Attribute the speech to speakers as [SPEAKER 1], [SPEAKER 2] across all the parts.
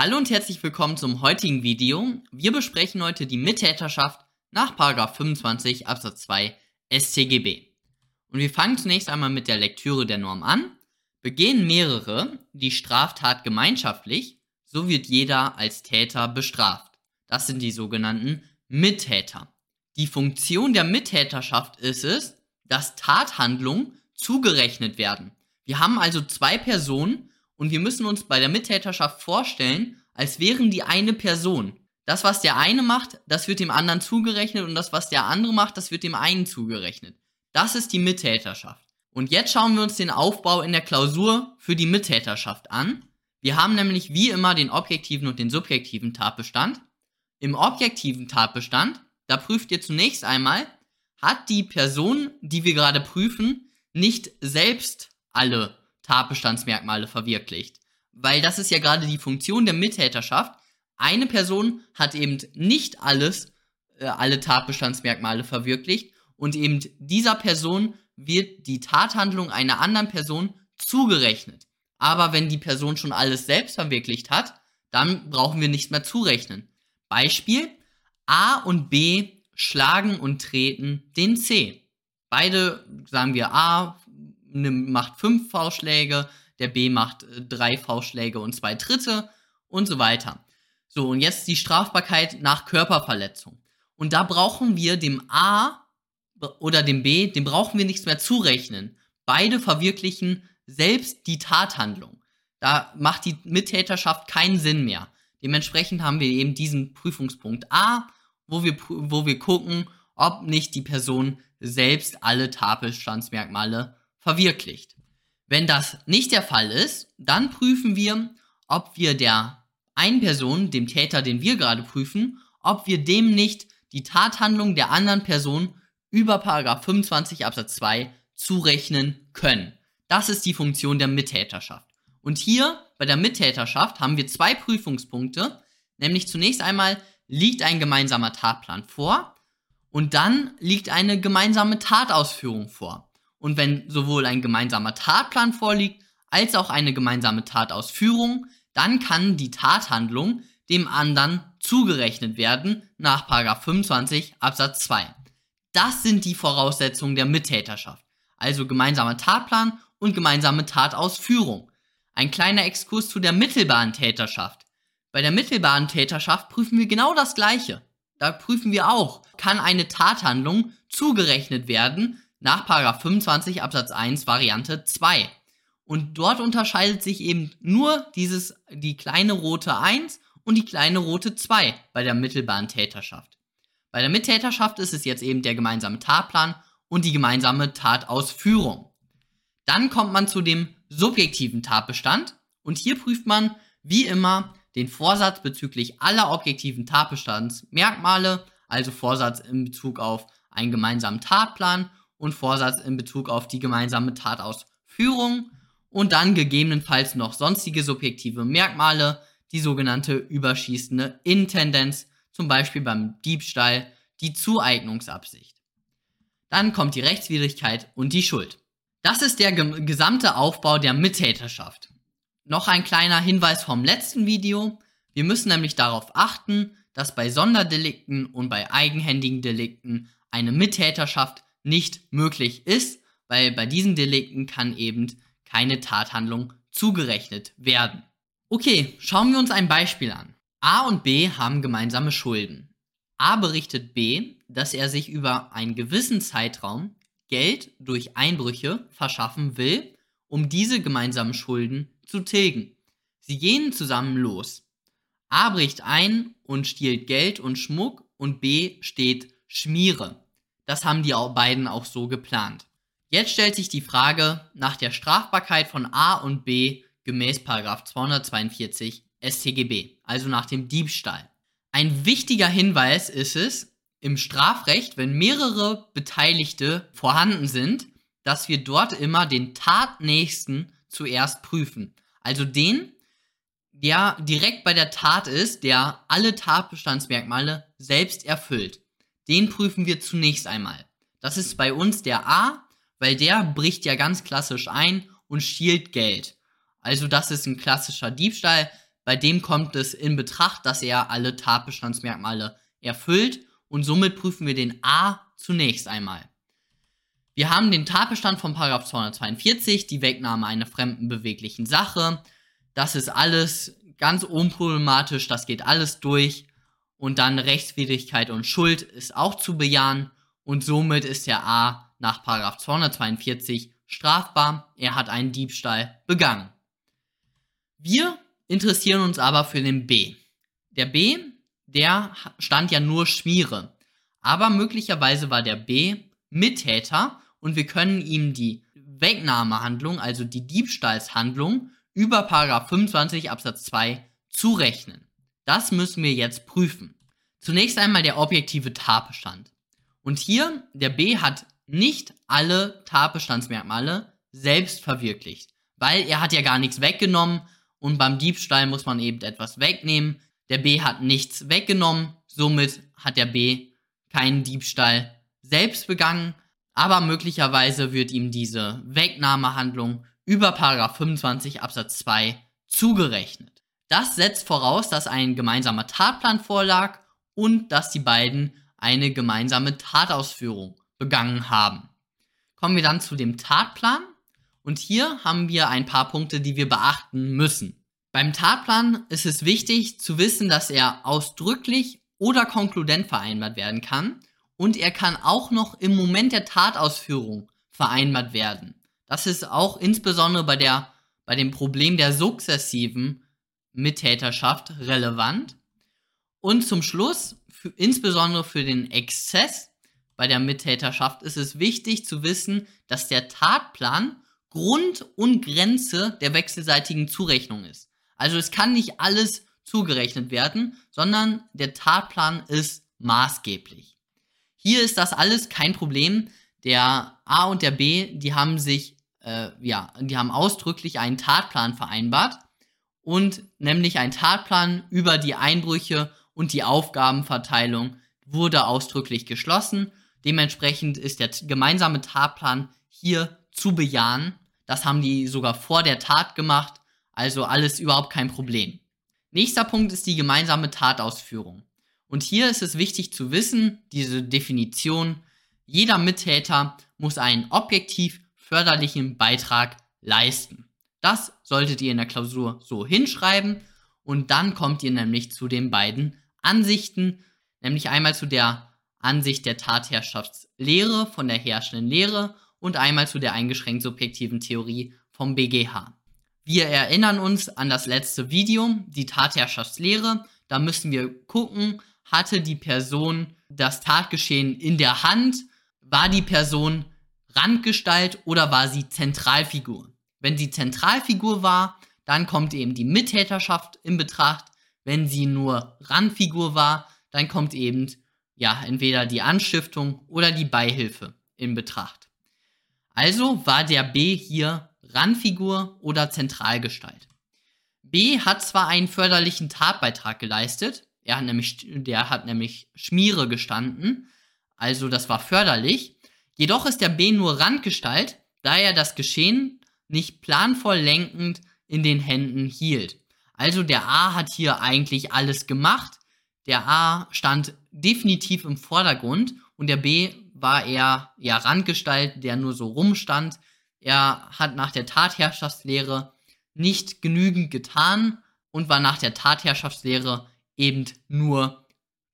[SPEAKER 1] Hallo und herzlich willkommen zum heutigen Video. Wir besprechen heute die Mittäterschaft nach 25 Absatz 2 StGB. Und wir fangen zunächst einmal mit der Lektüre der Norm an. Begehen mehrere die Straftat gemeinschaftlich, so wird jeder als Täter bestraft. Das sind die sogenannten Mittäter. Die Funktion der Mittäterschaft ist es, dass Tathandlungen zugerechnet werden. Wir haben also zwei Personen, und wir müssen uns bei der Mittäterschaft vorstellen, als wären die eine Person. Das, was der eine macht, das wird dem anderen zugerechnet und das, was der andere macht, das wird dem einen zugerechnet. Das ist die Mittäterschaft. Und jetzt schauen wir uns den Aufbau in der Klausur für die Mittäterschaft an. Wir haben nämlich wie immer den objektiven und den subjektiven Tatbestand. Im objektiven Tatbestand, da prüft ihr zunächst einmal, hat die Person, die wir gerade prüfen, nicht selbst alle Tatbestandsmerkmale verwirklicht. Weil das ist ja gerade die Funktion der Mittäterschaft. Eine Person hat eben nicht alles, äh, alle Tatbestandsmerkmale verwirklicht und eben dieser Person wird die Tathandlung einer anderen Person zugerechnet. Aber wenn die Person schon alles selbst verwirklicht hat, dann brauchen wir nicht mehr zurechnen. Beispiel, A und B schlagen und treten den C. Beide, sagen wir A, macht fünf V-Schläge, der B macht äh, drei V-Schläge und zwei Dritte und so weiter. So, und jetzt die Strafbarkeit nach Körperverletzung. Und da brauchen wir dem A oder dem B, dem brauchen wir nichts mehr zurechnen. Beide verwirklichen selbst die Tathandlung. Da macht die Mittäterschaft keinen Sinn mehr. Dementsprechend haben wir eben diesen Prüfungspunkt A, wo wir, wo wir gucken, ob nicht die Person selbst alle Tatbestandsmerkmale verwirklicht. Wenn das nicht der Fall ist, dann prüfen wir, ob wir der einen Person, dem Täter, den wir gerade prüfen, ob wir dem nicht die Tathandlung der anderen Person über 25 Absatz 2 zurechnen können. Das ist die Funktion der Mittäterschaft. Und hier bei der Mittäterschaft haben wir zwei Prüfungspunkte, nämlich zunächst einmal liegt ein gemeinsamer Tatplan vor und dann liegt eine gemeinsame Tatausführung vor. Und wenn sowohl ein gemeinsamer Tatplan vorliegt, als auch eine gemeinsame Tatausführung, dann kann die Tathandlung dem anderen zugerechnet werden nach 25 Absatz 2. Das sind die Voraussetzungen der Mittäterschaft, also gemeinsamer Tatplan und gemeinsame Tatausführung. Ein kleiner Exkurs zu der mittelbaren Täterschaft. Bei der mittelbaren Täterschaft prüfen wir genau das Gleiche. Da prüfen wir auch, kann eine Tathandlung zugerechnet werden nach 25 Absatz 1 Variante 2. Und dort unterscheidet sich eben nur dieses, die kleine rote 1 und die kleine rote 2 bei der mittelbaren Täterschaft. Bei der Mittäterschaft ist es jetzt eben der gemeinsame Tatplan und die gemeinsame Tatausführung. Dann kommt man zu dem subjektiven Tatbestand und hier prüft man wie immer den Vorsatz bezüglich aller objektiven Tatbestandsmerkmale, also Vorsatz in Bezug auf einen gemeinsamen Tatplan und Vorsatz in Bezug auf die gemeinsame Tatausführung und dann gegebenenfalls noch sonstige subjektive Merkmale, die sogenannte überschießende Intendenz, zum Beispiel beim Diebstahl die Zueignungsabsicht. Dann kommt die Rechtswidrigkeit und die Schuld. Das ist der gesamte Aufbau der Mittäterschaft. Noch ein kleiner Hinweis vom letzten Video. Wir müssen nämlich darauf achten, dass bei Sonderdelikten und bei eigenhändigen Delikten eine Mittäterschaft nicht möglich ist, weil bei diesen Delikten kann eben keine Tathandlung zugerechnet werden. Okay, schauen wir uns ein Beispiel an. A und B haben gemeinsame Schulden. A berichtet B, dass er sich über einen gewissen Zeitraum Geld durch Einbrüche verschaffen will, um diese gemeinsamen Schulden zu tilgen. Sie gehen zusammen los. A bricht ein und stiehlt Geld und Schmuck und B steht Schmiere. Das haben die beiden auch so geplant. Jetzt stellt sich die Frage nach der Strafbarkeit von A und B gemäß 242 StGB, also nach dem Diebstahl. Ein wichtiger Hinweis ist es, im Strafrecht, wenn mehrere Beteiligte vorhanden sind, dass wir dort immer den Tatnächsten zuerst prüfen. Also den, der direkt bei der Tat ist, der alle Tatbestandsmerkmale selbst erfüllt. Den prüfen wir zunächst einmal. Das ist bei uns der A, weil der bricht ja ganz klassisch ein und stiehlt Geld. Also das ist ein klassischer Diebstahl. bei dem kommt es in Betracht, dass er alle Tatbestandsmerkmale erfüllt und somit prüfen wir den A zunächst einmal. Wir haben den Tatbestand von 242, die Wegnahme einer fremden beweglichen Sache. Das ist alles ganz unproblematisch, das geht alles durch. Und dann Rechtswidrigkeit und Schuld ist auch zu bejahen. Und somit ist der A nach 242 strafbar. Er hat einen Diebstahl begangen. Wir interessieren uns aber für den B. Der B, der stand ja nur Schmiere. Aber möglicherweise war der B Mittäter und wir können ihm die Wegnahmehandlung, also die Diebstahlshandlung, über 25 Absatz 2 zurechnen. Das müssen wir jetzt prüfen. Zunächst einmal der objektive Tatbestand. Und hier, der B hat nicht alle Tatbestandsmerkmale selbst verwirklicht, weil er hat ja gar nichts weggenommen und beim Diebstahl muss man eben etwas wegnehmen. Der B hat nichts weggenommen, somit hat der B keinen Diebstahl selbst begangen, aber möglicherweise wird ihm diese Wegnahmehandlung über 25 Absatz 2 zugerechnet. Das setzt voraus, dass ein gemeinsamer Tatplan vorlag und dass die beiden eine gemeinsame Tatausführung begangen haben. Kommen wir dann zu dem Tatplan und hier haben wir ein paar Punkte, die wir beachten müssen. Beim Tatplan ist es wichtig zu wissen, dass er ausdrücklich oder konkludent vereinbart werden kann und er kann auch noch im Moment der Tatausführung vereinbart werden. Das ist auch insbesondere bei, der, bei dem Problem der sukzessiven Mittäterschaft relevant. Und zum Schluss, für, insbesondere für den Exzess bei der Mittäterschaft, ist es wichtig zu wissen, dass der Tatplan Grund und Grenze der wechselseitigen Zurechnung ist. Also es kann nicht alles zugerechnet werden, sondern der Tatplan ist maßgeblich. Hier ist das alles kein Problem. Der A und der B, die haben sich, äh, ja, die haben ausdrücklich einen Tatplan vereinbart und nämlich ein Tatplan über die Einbrüche und die Aufgabenverteilung wurde ausdrücklich geschlossen. Dementsprechend ist der gemeinsame Tatplan hier zu bejahen. Das haben die sogar vor der Tat gemacht, also alles überhaupt kein Problem. Nächster Punkt ist die gemeinsame Tatausführung. Und hier ist es wichtig zu wissen, diese Definition, jeder Mittäter muss einen objektiv förderlichen Beitrag leisten. Das solltet ihr in der Klausur so hinschreiben und dann kommt ihr nämlich zu den beiden Ansichten, nämlich einmal zu der Ansicht der Tatherrschaftslehre von der herrschenden Lehre und einmal zu der eingeschränkt subjektiven Theorie vom BGH. Wir erinnern uns an das letzte Video, die Tatherrschaftslehre. Da müssen wir gucken, hatte die Person das Tatgeschehen in der Hand? War die Person Randgestalt oder war sie Zentralfigur? Wenn sie Zentralfigur war, dann kommt eben die Mittäterschaft in Betracht. Wenn sie nur Randfigur war, dann kommt eben ja entweder die Anstiftung oder die Beihilfe in Betracht. Also war der B hier Randfigur oder Zentralgestalt. B hat zwar einen förderlichen Tatbeitrag geleistet, er hat nämlich, der hat nämlich Schmiere gestanden. Also das war förderlich. Jedoch ist der B nur Randgestalt, da er das Geschehen nicht planvoll lenkend in den Händen hielt. Also der A hat hier eigentlich alles gemacht. Der A stand definitiv im Vordergrund und der B war eher ja Randgestalt, der nur so rumstand. Er hat nach der Tatherrschaftslehre nicht genügend getan und war nach der Tatherrschaftslehre eben nur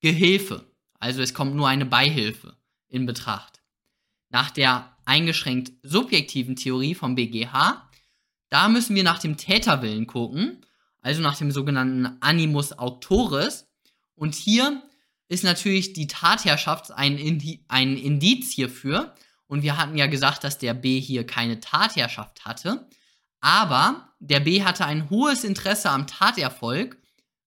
[SPEAKER 1] Gehilfe. Also es kommt nur eine Beihilfe in Betracht. Nach der eingeschränkt subjektiven Theorie vom BGH, da müssen wir nach dem Täterwillen gucken, also nach dem sogenannten Animus Auctoris. Und hier ist natürlich die Tatherrschaft ein, Indi ein Indiz hierfür. Und wir hatten ja gesagt, dass der B hier keine Tatherrschaft hatte. Aber der B hatte ein hohes Interesse am Taterfolg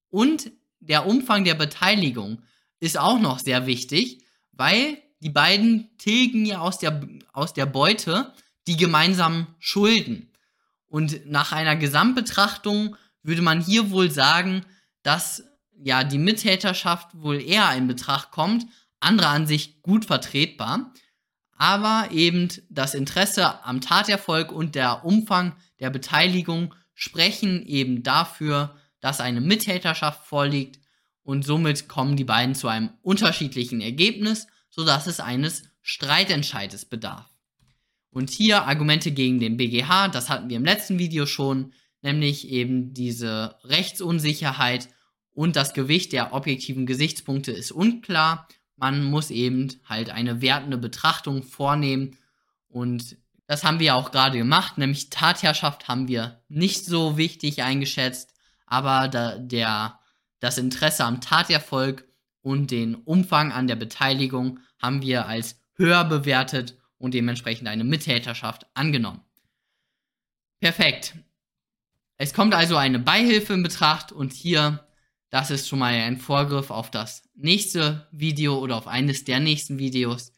[SPEAKER 1] und der Umfang der Beteiligung ist auch noch sehr wichtig, weil die beiden tilgen ja aus der, aus der Beute die gemeinsamen Schulden. Und nach einer Gesamtbetrachtung würde man hier wohl sagen, dass ja die Mittäterschaft wohl eher in Betracht kommt, andere Ansicht gut vertretbar, aber eben das Interesse am Taterfolg und der Umfang der Beteiligung sprechen eben dafür, dass eine Mittäterschaft vorliegt. Und somit kommen die beiden zu einem unterschiedlichen Ergebnis, sodass es eines Streitentscheides bedarf. Und hier Argumente gegen den BGH, das hatten wir im letzten Video schon, nämlich eben diese Rechtsunsicherheit und das Gewicht der objektiven Gesichtspunkte ist unklar. Man muss eben halt eine wertende Betrachtung vornehmen und das haben wir auch gerade gemacht, nämlich Tatherrschaft haben wir nicht so wichtig eingeschätzt, aber da, der, das Interesse am Taterfolg und den Umfang an der Beteiligung haben wir als höher bewertet und dementsprechend eine Mittäterschaft angenommen. Perfekt. Es kommt also eine Beihilfe in Betracht und hier, das ist schon mal ein Vorgriff auf das nächste Video oder auf eines der nächsten Videos,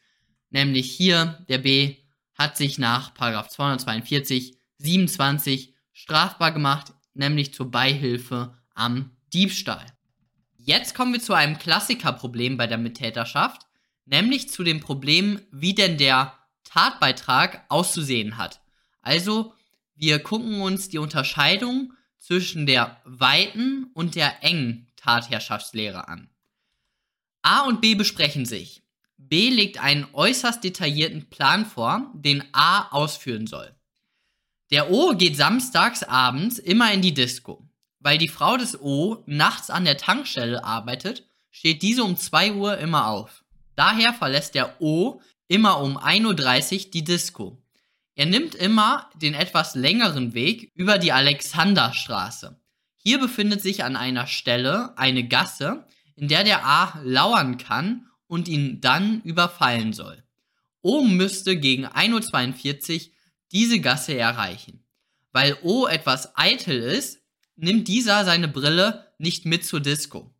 [SPEAKER 1] nämlich hier, der B hat sich nach 242 27 strafbar gemacht, nämlich zur Beihilfe am Diebstahl. Jetzt kommen wir zu einem Klassikerproblem bei der Mittäterschaft, nämlich zu dem Problem, wie denn der Tatbeitrag auszusehen hat. Also, wir gucken uns die Unterscheidung zwischen der weiten und der engen Tatherrschaftslehre an. A und B besprechen sich. B legt einen äußerst detaillierten Plan vor, den A ausführen soll. Der O geht samstags abends immer in die Disco. Weil die Frau des O nachts an der Tankstelle arbeitet, steht diese um 2 Uhr immer auf. Daher verlässt der O immer um 1.30 Uhr die Disco. Er nimmt immer den etwas längeren Weg über die Alexanderstraße. Hier befindet sich an einer Stelle eine Gasse, in der der A lauern kann und ihn dann überfallen soll. O müsste gegen 1.42 Uhr diese Gasse erreichen. Weil O etwas eitel ist, nimmt dieser seine Brille nicht mit zur Disco.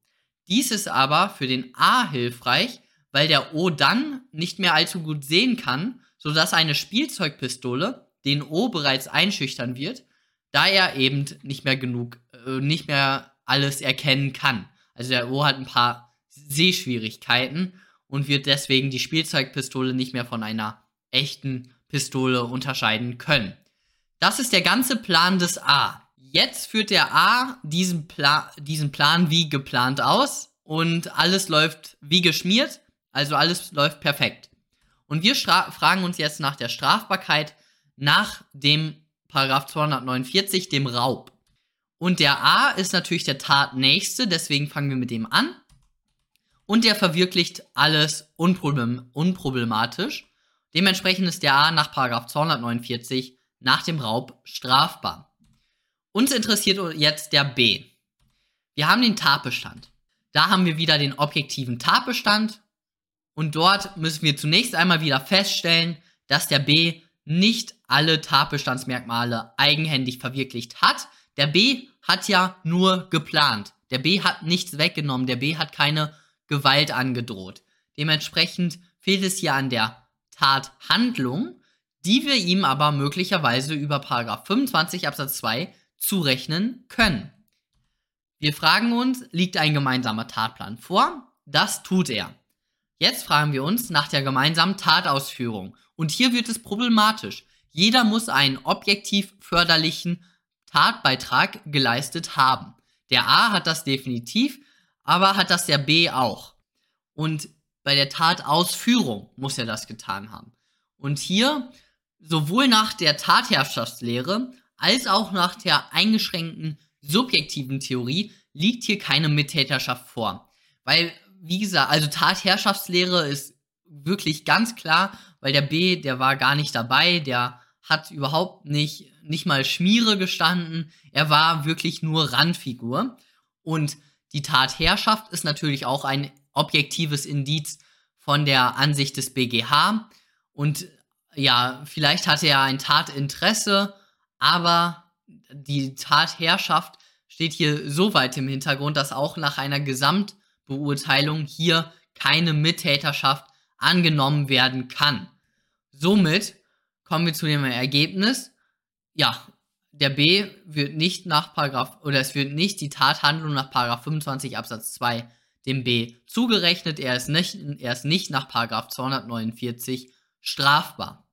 [SPEAKER 1] Dies ist aber für den A hilfreich, weil der O dann nicht mehr allzu gut sehen kann, sodass eine Spielzeugpistole den O bereits einschüchtern wird, da er eben nicht mehr genug, äh, nicht mehr alles erkennen kann. Also der O hat ein paar Sehschwierigkeiten und wird deswegen die Spielzeugpistole nicht mehr von einer echten Pistole unterscheiden können. Das ist der ganze Plan des A. Jetzt führt der A diesen, Pla diesen Plan wie geplant aus und alles läuft wie geschmiert. Also alles läuft perfekt. Und wir fragen uns jetzt nach der Strafbarkeit nach dem Paragraph 249, dem Raub. Und der A ist natürlich der Tatnächste, deswegen fangen wir mit dem an. Und der verwirklicht alles unproblem unproblematisch. Dementsprechend ist der A nach Paragraph 249 nach dem Raub strafbar. Uns interessiert jetzt der B. Wir haben den Tatbestand. Da haben wir wieder den objektiven Tatbestand und dort müssen wir zunächst einmal wieder feststellen, dass der B nicht alle Tatbestandsmerkmale eigenhändig verwirklicht hat. Der B hat ja nur geplant. Der B hat nichts weggenommen. Der B hat keine Gewalt angedroht. Dementsprechend fehlt es hier an der Tathandlung, die wir ihm aber möglicherweise über 25 Absatz 2 zurechnen können. Wir fragen uns, liegt ein gemeinsamer Tatplan vor? Das tut er. Jetzt fragen wir uns nach der gemeinsamen Tatausführung. Und hier wird es problematisch. Jeder muss einen objektiv förderlichen Tatbeitrag geleistet haben. Der A hat das definitiv, aber hat das der B auch. Und bei der Tatausführung muss er das getan haben. Und hier, sowohl nach der Tatherrschaftslehre als auch nach der eingeschränkten subjektiven Theorie liegt hier keine Mittäterschaft vor. Weil wie gesagt, also Tatherrschaftslehre ist wirklich ganz klar, weil der B, der war gar nicht dabei, der hat überhaupt nicht, nicht mal Schmiere gestanden, er war wirklich nur Randfigur. Und die Tatherrschaft ist natürlich auch ein objektives Indiz von der Ansicht des BGH. Und ja, vielleicht hatte er ein Tatinteresse, aber die Tatherrschaft steht hier so weit im Hintergrund, dass auch nach einer Gesamt- Beurteilung hier keine Mittäterschaft angenommen werden kann. Somit kommen wir zu dem Ergebnis, ja, der B wird nicht nach Paragraph, oder es wird nicht die Tathandlung nach Paragraph 25 Absatz 2 dem B zugerechnet, er ist nicht, er ist nicht nach Paragraph 249 strafbar.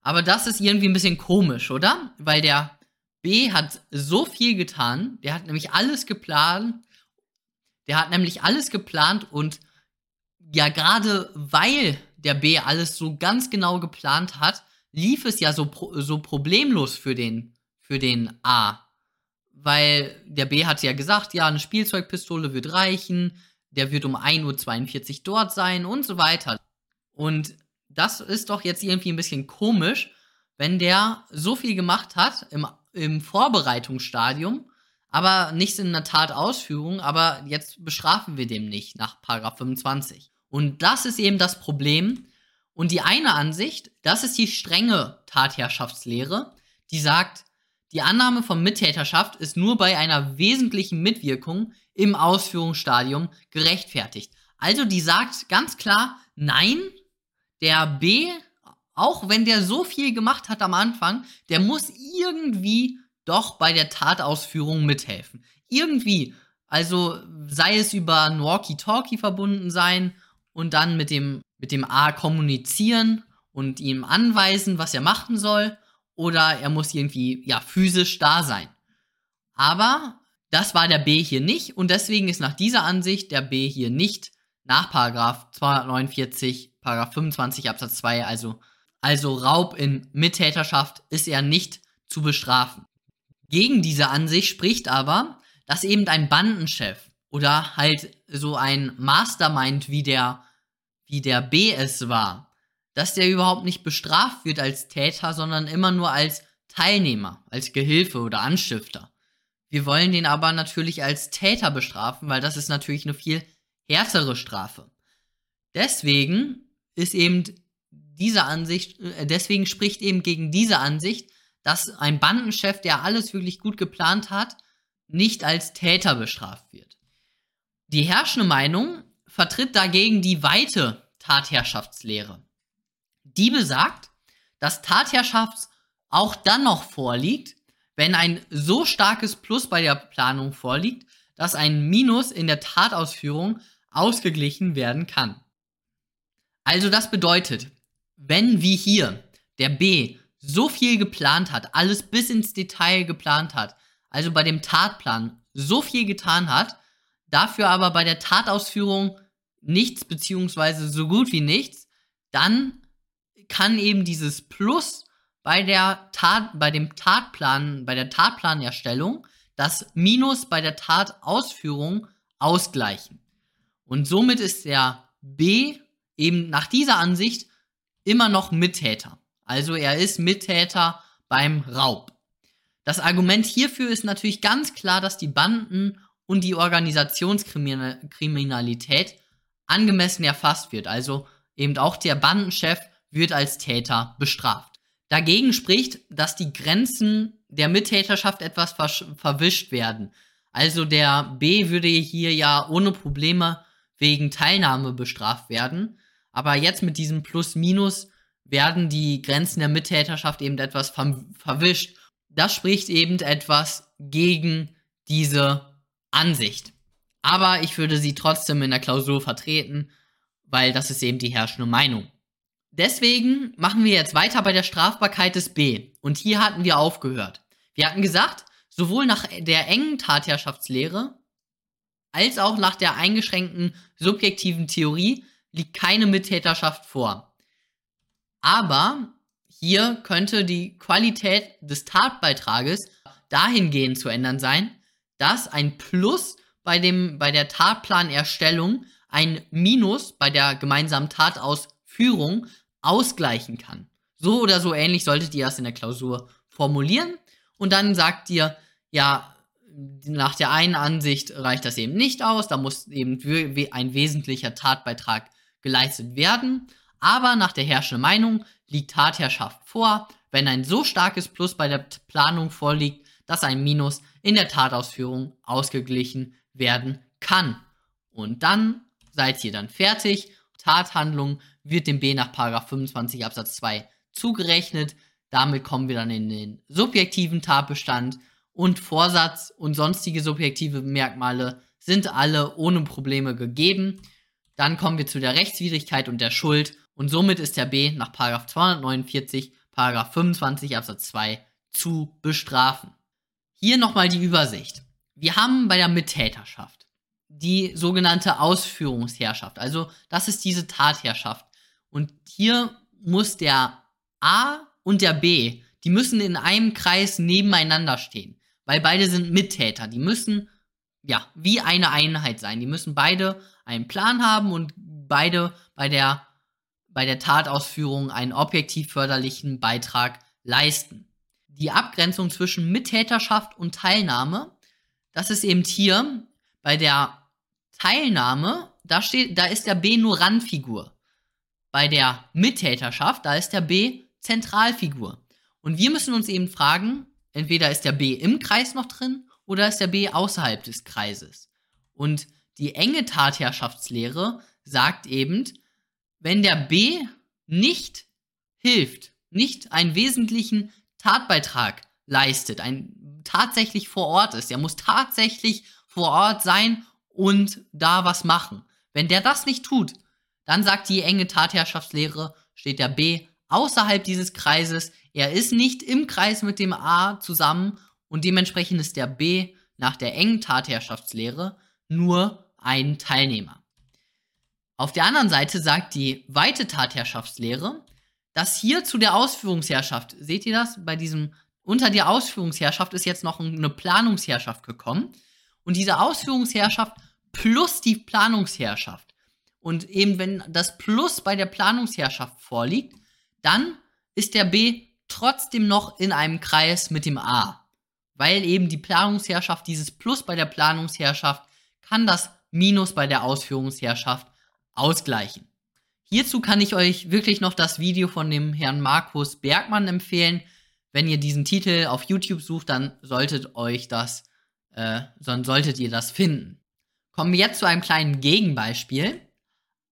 [SPEAKER 1] Aber das ist irgendwie ein bisschen komisch, oder? Weil der B hat so viel getan, der hat nämlich alles geplant, der hat nämlich alles geplant und ja, gerade weil der B alles so ganz genau geplant hat, lief es ja so, so problemlos für den, für den A. Weil der B hat ja gesagt, ja, eine Spielzeugpistole wird reichen, der wird um 1.42 Uhr dort sein und so weiter. Und das ist doch jetzt irgendwie ein bisschen komisch, wenn der so viel gemacht hat im, im Vorbereitungsstadium, aber nichts in der Tatausführung, aber jetzt bestrafen wir dem nicht nach Paragraph 25. Und das ist eben das Problem. Und die eine Ansicht, das ist die strenge Tatherrschaftslehre, die sagt, die Annahme von Mittäterschaft ist nur bei einer wesentlichen Mitwirkung im Ausführungsstadium gerechtfertigt. Also die sagt ganz klar, nein, der B, auch wenn der so viel gemacht hat am Anfang, der muss irgendwie doch bei der Tatausführung mithelfen. Irgendwie. Also sei es über ein Walkie-Talkie verbunden sein und dann mit dem, mit dem A kommunizieren und ihm anweisen, was er machen soll, oder er muss irgendwie, ja, physisch da sein. Aber das war der B hier nicht und deswegen ist nach dieser Ansicht der B hier nicht nach Paragraph 249, Paragraph 25 Absatz 2, also, also Raub in Mittäterschaft, ist er nicht zu bestrafen. Gegen diese Ansicht spricht aber, dass eben ein Bandenchef oder halt so ein Mastermind wie der, wie der B war, dass der überhaupt nicht bestraft wird als Täter, sondern immer nur als Teilnehmer, als Gehilfe oder Anstifter. Wir wollen den aber natürlich als Täter bestrafen, weil das ist natürlich eine viel härtere Strafe. Deswegen ist eben diese Ansicht, äh, deswegen spricht eben gegen diese Ansicht, dass ein Bandenchef, der alles wirklich gut geplant hat, nicht als Täter bestraft wird. Die herrschende Meinung vertritt dagegen die weite Tatherrschaftslehre. Die besagt, dass Tatherrschaft auch dann noch vorliegt, wenn ein so starkes Plus bei der Planung vorliegt, dass ein Minus in der Tatausführung ausgeglichen werden kann. Also das bedeutet, wenn wie hier der B so viel geplant hat, alles bis ins Detail geplant hat, also bei dem Tatplan so viel getan hat, dafür aber bei der Tatausführung nichts beziehungsweise so gut wie nichts, dann kann eben dieses Plus bei der Tat, bei dem Tatplan, bei der Tatplanerstellung das Minus bei der Tatausführung ausgleichen. Und somit ist der B eben nach dieser Ansicht immer noch Mittäter. Also er ist Mittäter beim Raub. Das Argument hierfür ist natürlich ganz klar, dass die Banden und die Organisationskriminalität angemessen erfasst wird. Also eben auch der Bandenchef wird als Täter bestraft. Dagegen spricht, dass die Grenzen der Mittäterschaft etwas verwischt werden. Also der B würde hier ja ohne Probleme wegen Teilnahme bestraft werden. Aber jetzt mit diesem Plus-Minus werden die Grenzen der Mittäterschaft eben etwas ver verwischt. Das spricht eben etwas gegen diese Ansicht. Aber ich würde sie trotzdem in der Klausur vertreten, weil das ist eben die herrschende Meinung. Deswegen machen wir jetzt weiter bei der Strafbarkeit des B. Und hier hatten wir aufgehört. Wir hatten gesagt, sowohl nach der engen Tatherrschaftslehre als auch nach der eingeschränkten subjektiven Theorie liegt keine Mittäterschaft vor. Aber hier könnte die Qualität des Tatbeitrages dahingehend zu ändern sein, dass ein Plus bei, dem, bei der Tatplanerstellung ein Minus bei der gemeinsamen Tatausführung ausgleichen kann. So oder so ähnlich solltet ihr das in der Klausur formulieren. Und dann sagt ihr, ja, nach der einen Ansicht reicht das eben nicht aus, da muss eben ein wesentlicher Tatbeitrag geleistet werden. Aber nach der herrschenden Meinung liegt Tatherrschaft vor, wenn ein so starkes Plus bei der Planung vorliegt, dass ein Minus in der Tatausführung ausgeglichen werden kann. Und dann seid ihr dann fertig. Tathandlung wird dem B nach 25 Absatz 2 zugerechnet. Damit kommen wir dann in den subjektiven Tatbestand und Vorsatz und sonstige subjektive Merkmale sind alle ohne Probleme gegeben. Dann kommen wir zu der Rechtswidrigkeit und der Schuld und somit ist der B nach 249, 25 Absatz 2 zu bestrafen. Hier nochmal die Übersicht. Wir haben bei der Mittäterschaft die sogenannte Ausführungsherrschaft. Also das ist diese Tatherrschaft. Und hier muss der A und der B, die müssen in einem Kreis nebeneinander stehen, weil beide sind Mittäter. Die müssen ja wie eine Einheit sein. Die müssen beide einen Plan haben und beide bei der bei der Tatausführung einen objektiv förderlichen Beitrag leisten. Die Abgrenzung zwischen Mittäterschaft und Teilnahme, das ist eben hier bei der Teilnahme, da steht, da ist der B nur Randfigur. Bei der Mittäterschaft, da ist der B Zentralfigur. Und wir müssen uns eben fragen, entweder ist der B im Kreis noch drin oder ist der B außerhalb des Kreises. Und die enge Tatherrschaftslehre sagt eben, wenn der B nicht hilft, nicht einen wesentlichen Tatbeitrag leistet, ein tatsächlich vor Ort ist, er muss tatsächlich vor Ort sein und da was machen. Wenn der das nicht tut, dann sagt die enge Tatherrschaftslehre, steht der B außerhalb dieses Kreises, er ist nicht im Kreis mit dem A zusammen und dementsprechend ist der B nach der engen Tatherrschaftslehre nur ein Teilnehmer. Auf der anderen Seite sagt die weite Tatherrschaftslehre, dass hier zu der Ausführungsherrschaft, seht ihr das? Bei diesem, unter der Ausführungsherrschaft ist jetzt noch eine Planungsherrschaft gekommen. Und diese Ausführungsherrschaft plus die Planungsherrschaft. Und eben wenn das Plus bei der Planungsherrschaft vorliegt, dann ist der B trotzdem noch in einem Kreis mit dem A. Weil eben die Planungsherrschaft, dieses Plus bei der Planungsherrschaft, kann das Minus bei der Ausführungsherrschaft ausgleichen. Hierzu kann ich euch wirklich noch das Video von dem Herrn Markus Bergmann empfehlen. Wenn ihr diesen Titel auf YouTube sucht, dann solltet euch das, äh, dann solltet ihr das finden. Kommen wir jetzt zu einem kleinen Gegenbeispiel.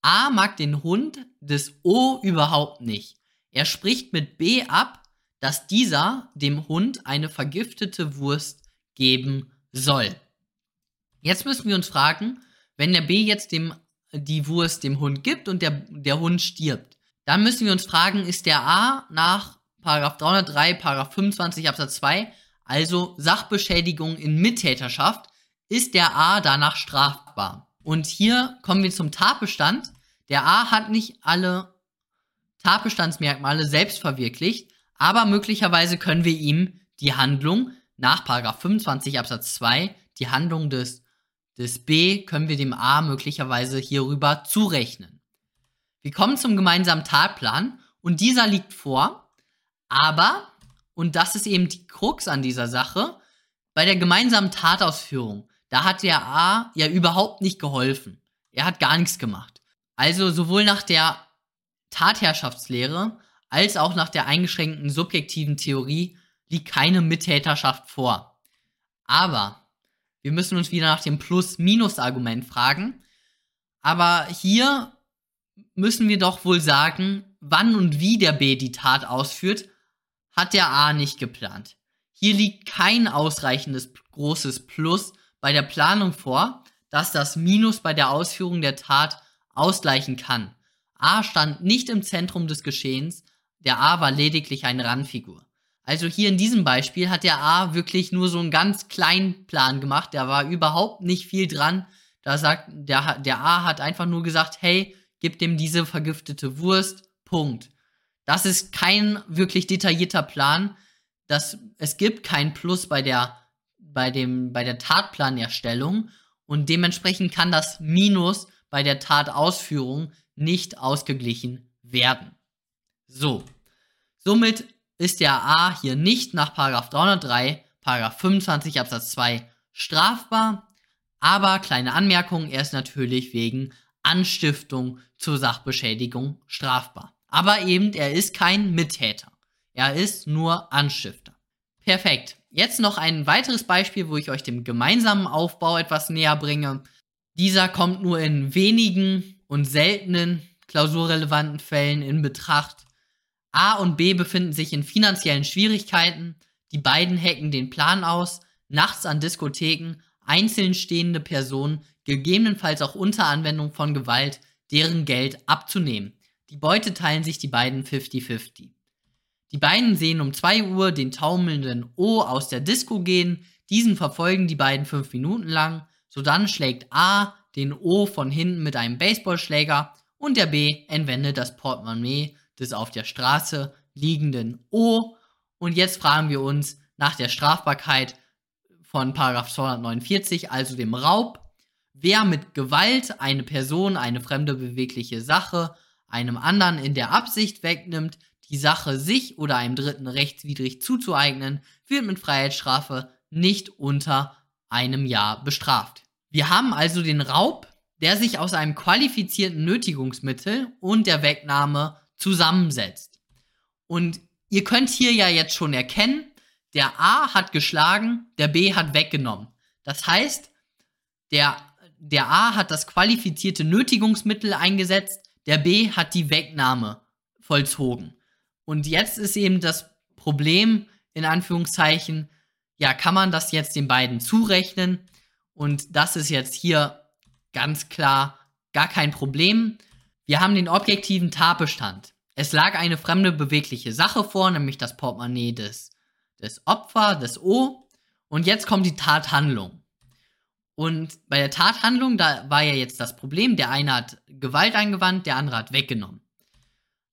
[SPEAKER 1] A mag den Hund des O überhaupt nicht. Er spricht mit B ab, dass dieser dem Hund eine vergiftete Wurst geben soll. Jetzt müssen wir uns fragen, wenn der B jetzt dem die Wurst dem Hund gibt und der, der Hund stirbt. Dann müssen wir uns fragen, ist der A nach 303, 25 Absatz 2, also Sachbeschädigung in Mittäterschaft, ist der A danach strafbar. Und hier kommen wir zum Tatbestand. Der A hat nicht alle Tatbestandsmerkmale selbst verwirklicht, aber möglicherweise können wir ihm die Handlung nach 25 Absatz 2, die Handlung des des B können wir dem A möglicherweise hierüber zurechnen. Wir kommen zum gemeinsamen Tatplan und dieser liegt vor, aber, und das ist eben die Krux an dieser Sache, bei der gemeinsamen Tatausführung, da hat der A ja überhaupt nicht geholfen. Er hat gar nichts gemacht. Also sowohl nach der Tatherrschaftslehre als auch nach der eingeschränkten subjektiven Theorie liegt keine Mittäterschaft vor. Aber wir müssen uns wieder nach dem Plus-Minus-Argument fragen. Aber hier müssen wir doch wohl sagen, wann und wie der B die Tat ausführt, hat der A nicht geplant. Hier liegt kein ausreichendes großes Plus bei der Planung vor, das das Minus bei der Ausführung der Tat ausgleichen kann. A stand nicht im Zentrum des Geschehens, der A war lediglich eine Randfigur. Also hier in diesem Beispiel hat der A wirklich nur so einen ganz kleinen Plan gemacht. Da war überhaupt nicht viel dran. Da sagt, der, der A hat einfach nur gesagt, hey, gib dem diese vergiftete Wurst. Punkt. Das ist kein wirklich detaillierter Plan. Das, es gibt kein Plus bei der, bei dem, bei der Tatplanerstellung und dementsprechend kann das Minus bei der Tatausführung nicht ausgeglichen werden. So. Somit ist der A hier nicht nach 303, 25 Absatz 2 strafbar. Aber kleine Anmerkung, er ist natürlich wegen Anstiftung zur Sachbeschädigung strafbar. Aber eben, er ist kein Mittäter. Er ist nur Anstifter. Perfekt. Jetzt noch ein weiteres Beispiel, wo ich euch dem gemeinsamen Aufbau etwas näher bringe. Dieser kommt nur in wenigen und seltenen klausurrelevanten Fällen in Betracht. A und B befinden sich in finanziellen Schwierigkeiten, die beiden hacken den Plan aus, nachts an Diskotheken einzeln stehende Personen, gegebenenfalls auch unter Anwendung von Gewalt, deren Geld abzunehmen. Die Beute teilen sich die beiden 50-50. Die beiden sehen um 2 Uhr den taumelnden O aus der Disco gehen, Diesen verfolgen die beiden fünf Minuten lang. So dann schlägt A den O von hinten mit einem Baseballschläger und der B entwendet das Portemonnaie des auf der Straße liegenden O. Und jetzt fragen wir uns nach der Strafbarkeit von 249, also dem Raub, wer mit Gewalt eine Person, eine fremde bewegliche Sache, einem anderen in der Absicht wegnimmt, die Sache sich oder einem Dritten rechtswidrig zuzueignen, wird mit Freiheitsstrafe nicht unter einem Jahr bestraft. Wir haben also den Raub, der sich aus einem qualifizierten Nötigungsmittel und der Wegnahme zusammensetzt. Und ihr könnt hier ja jetzt schon erkennen, der A hat geschlagen, der B hat weggenommen. Das heißt, der, der A hat das qualifizierte Nötigungsmittel eingesetzt, der B hat die Wegnahme vollzogen. Und jetzt ist eben das Problem, in Anführungszeichen, ja, kann man das jetzt den beiden zurechnen? Und das ist jetzt hier ganz klar gar kein Problem. Wir haben den objektiven Tatbestand. Es lag eine fremde bewegliche Sache vor, nämlich das Portemonnaie des, des Opfer, des O. Und jetzt kommt die Tathandlung. Und bei der Tathandlung, da war ja jetzt das Problem, der eine hat Gewalt angewandt, der andere hat weggenommen.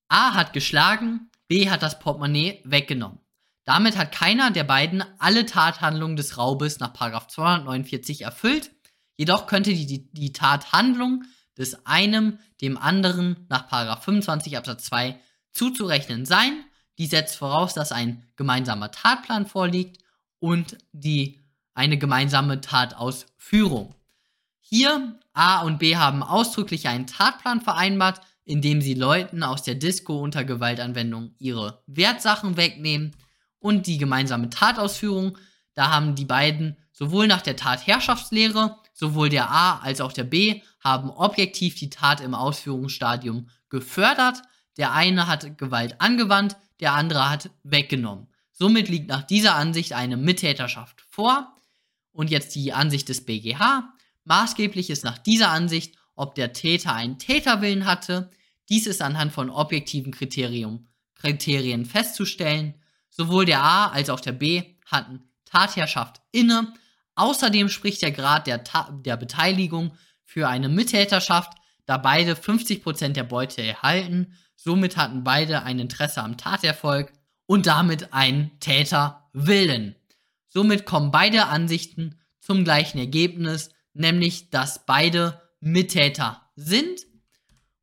[SPEAKER 1] A hat geschlagen, B hat das Portemonnaie weggenommen. Damit hat keiner der beiden alle Tathandlungen des Raubes nach 249 erfüllt, jedoch könnte die, die, die Tathandlung des einem dem anderen nach 25 Absatz 2 zuzurechnen sein. Die setzt voraus, dass ein gemeinsamer Tatplan vorliegt und die eine gemeinsame Tatausführung. Hier A und B haben ausdrücklich einen Tatplan vereinbart, indem sie Leuten aus der Disco unter Gewaltanwendung ihre Wertsachen wegnehmen und die gemeinsame Tatausführung. Da haben die beiden sowohl nach der Tatherrschaftslehre, sowohl der A als auch der B, haben objektiv die Tat im Ausführungsstadium gefördert. Der eine hat Gewalt angewandt, der andere hat weggenommen. Somit liegt nach dieser Ansicht eine Mittäterschaft vor. Und jetzt die Ansicht des BGH. Maßgeblich ist nach dieser Ansicht, ob der Täter einen Täterwillen hatte. Dies ist anhand von objektiven Kriterien, Kriterien festzustellen. Sowohl der A als auch der B hatten Tatherrschaft inne. Außerdem spricht der Grad der, Ta der Beteiligung für eine Mittäterschaft, da beide 50% der Beute erhalten. Somit hatten beide ein Interesse am Taterfolg und damit einen Täterwillen. Somit kommen beide Ansichten zum gleichen Ergebnis, nämlich dass beide Mittäter sind.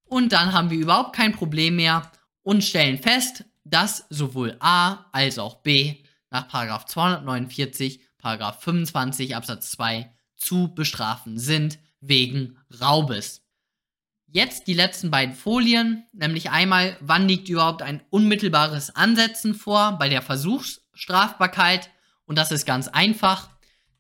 [SPEAKER 1] Und dann haben wir überhaupt kein Problem mehr und stellen fest, dass sowohl A als auch B nach 249, 25 Absatz 2 zu bestrafen sind wegen Raubes. Jetzt die letzten beiden Folien, nämlich einmal, wann liegt überhaupt ein unmittelbares Ansetzen vor bei der Versuchsstrafbarkeit und das ist ganz einfach,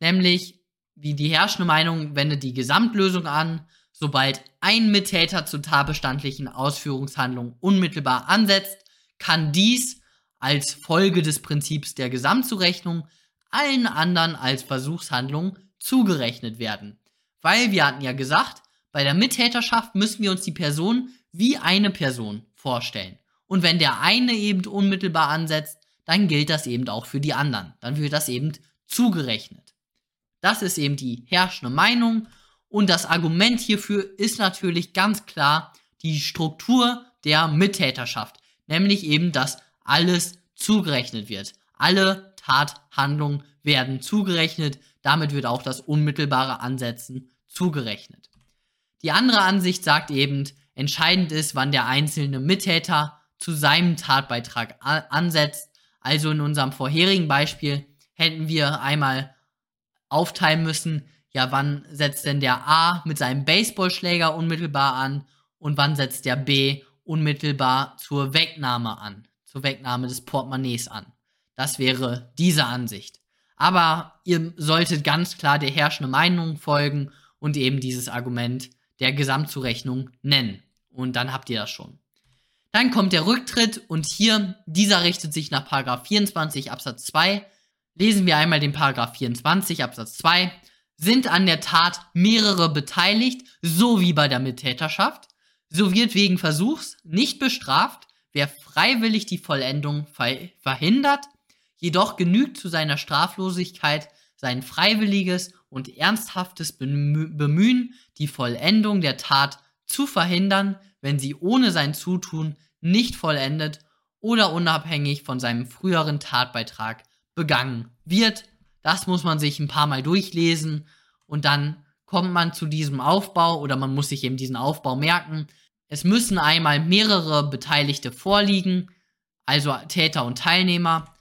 [SPEAKER 1] nämlich wie die herrschende Meinung wendet die Gesamtlösung an, sobald ein Mittäter zur tatbestandlichen Ausführungshandlung unmittelbar ansetzt, kann dies als Folge des Prinzips der Gesamtzurechnung allen anderen als Versuchshandlung zugerechnet werden. Weil wir hatten ja gesagt, bei der Mittäterschaft müssen wir uns die Person wie eine Person vorstellen. Und wenn der eine eben unmittelbar ansetzt, dann gilt das eben auch für die anderen. Dann wird das eben zugerechnet. Das ist eben die herrschende Meinung. Und das Argument hierfür ist natürlich ganz klar die Struktur der Mittäterschaft. Nämlich eben, dass alles zugerechnet wird. Alle Tathandlungen werden zugerechnet. Damit wird auch das unmittelbare Ansetzen zugerechnet. Die andere Ansicht sagt eben, entscheidend ist, wann der einzelne Mittäter zu seinem Tatbeitrag ansetzt. Also in unserem vorherigen Beispiel hätten wir einmal aufteilen müssen, ja, wann setzt denn der A mit seinem Baseballschläger unmittelbar an und wann setzt der B unmittelbar zur Wegnahme an, zur Wegnahme des Portemonnaies an. Das wäre diese Ansicht. Aber ihr solltet ganz klar der herrschenden Meinung folgen und eben dieses Argument der Gesamtzurechnung nennen. Und dann habt ihr das schon. Dann kommt der Rücktritt und hier, dieser richtet sich nach 24 Absatz 2. Lesen wir einmal den 24 Absatz 2. Sind an der Tat mehrere beteiligt, so wie bei der Mittäterschaft, so wird wegen Versuchs nicht bestraft, wer freiwillig die Vollendung verhindert, jedoch genügt zu seiner Straflosigkeit sein freiwilliges und ernsthaftes Bemühen, die Vollendung der Tat zu verhindern, wenn sie ohne sein Zutun nicht vollendet oder unabhängig von seinem früheren Tatbeitrag begangen wird. Das muss man sich ein paar Mal durchlesen und dann kommt man zu diesem Aufbau oder man muss sich eben diesen Aufbau merken. Es müssen einmal mehrere Beteiligte vorliegen, also Täter und Teilnehmer.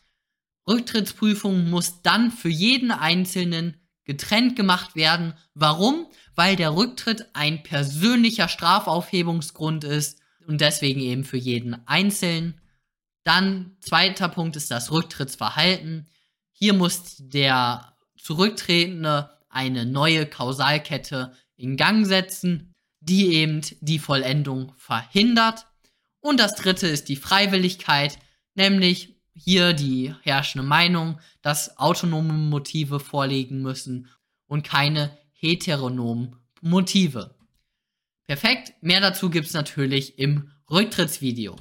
[SPEAKER 1] Rücktrittsprüfung muss dann für jeden Einzelnen getrennt gemacht werden. Warum? Weil der Rücktritt ein persönlicher Strafaufhebungsgrund ist und deswegen eben für jeden Einzelnen. Dann zweiter Punkt ist das Rücktrittsverhalten. Hier muss der Zurücktretende eine neue Kausalkette in Gang setzen, die eben die Vollendung verhindert. Und das dritte ist die Freiwilligkeit, nämlich hier die herrschende Meinung, dass autonome Motive vorliegen müssen und keine heteronomen Motive. Perfekt, mehr dazu gibt es natürlich im Rücktrittsvideo.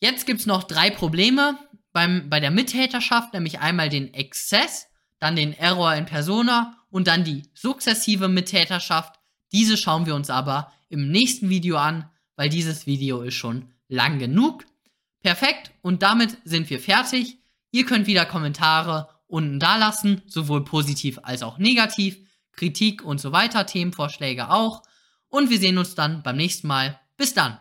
[SPEAKER 1] Jetzt gibt es noch drei Probleme beim, bei der Mittäterschaft, nämlich einmal den Exzess, dann den Error in Persona und dann die sukzessive Mittäterschaft. Diese schauen wir uns aber im nächsten Video an, weil dieses Video ist schon lang genug. Perfekt, und damit sind wir fertig. Ihr könnt wieder Kommentare unten da lassen, sowohl positiv als auch negativ, Kritik und so weiter, Themenvorschläge auch. Und wir sehen uns dann beim nächsten Mal. Bis dann.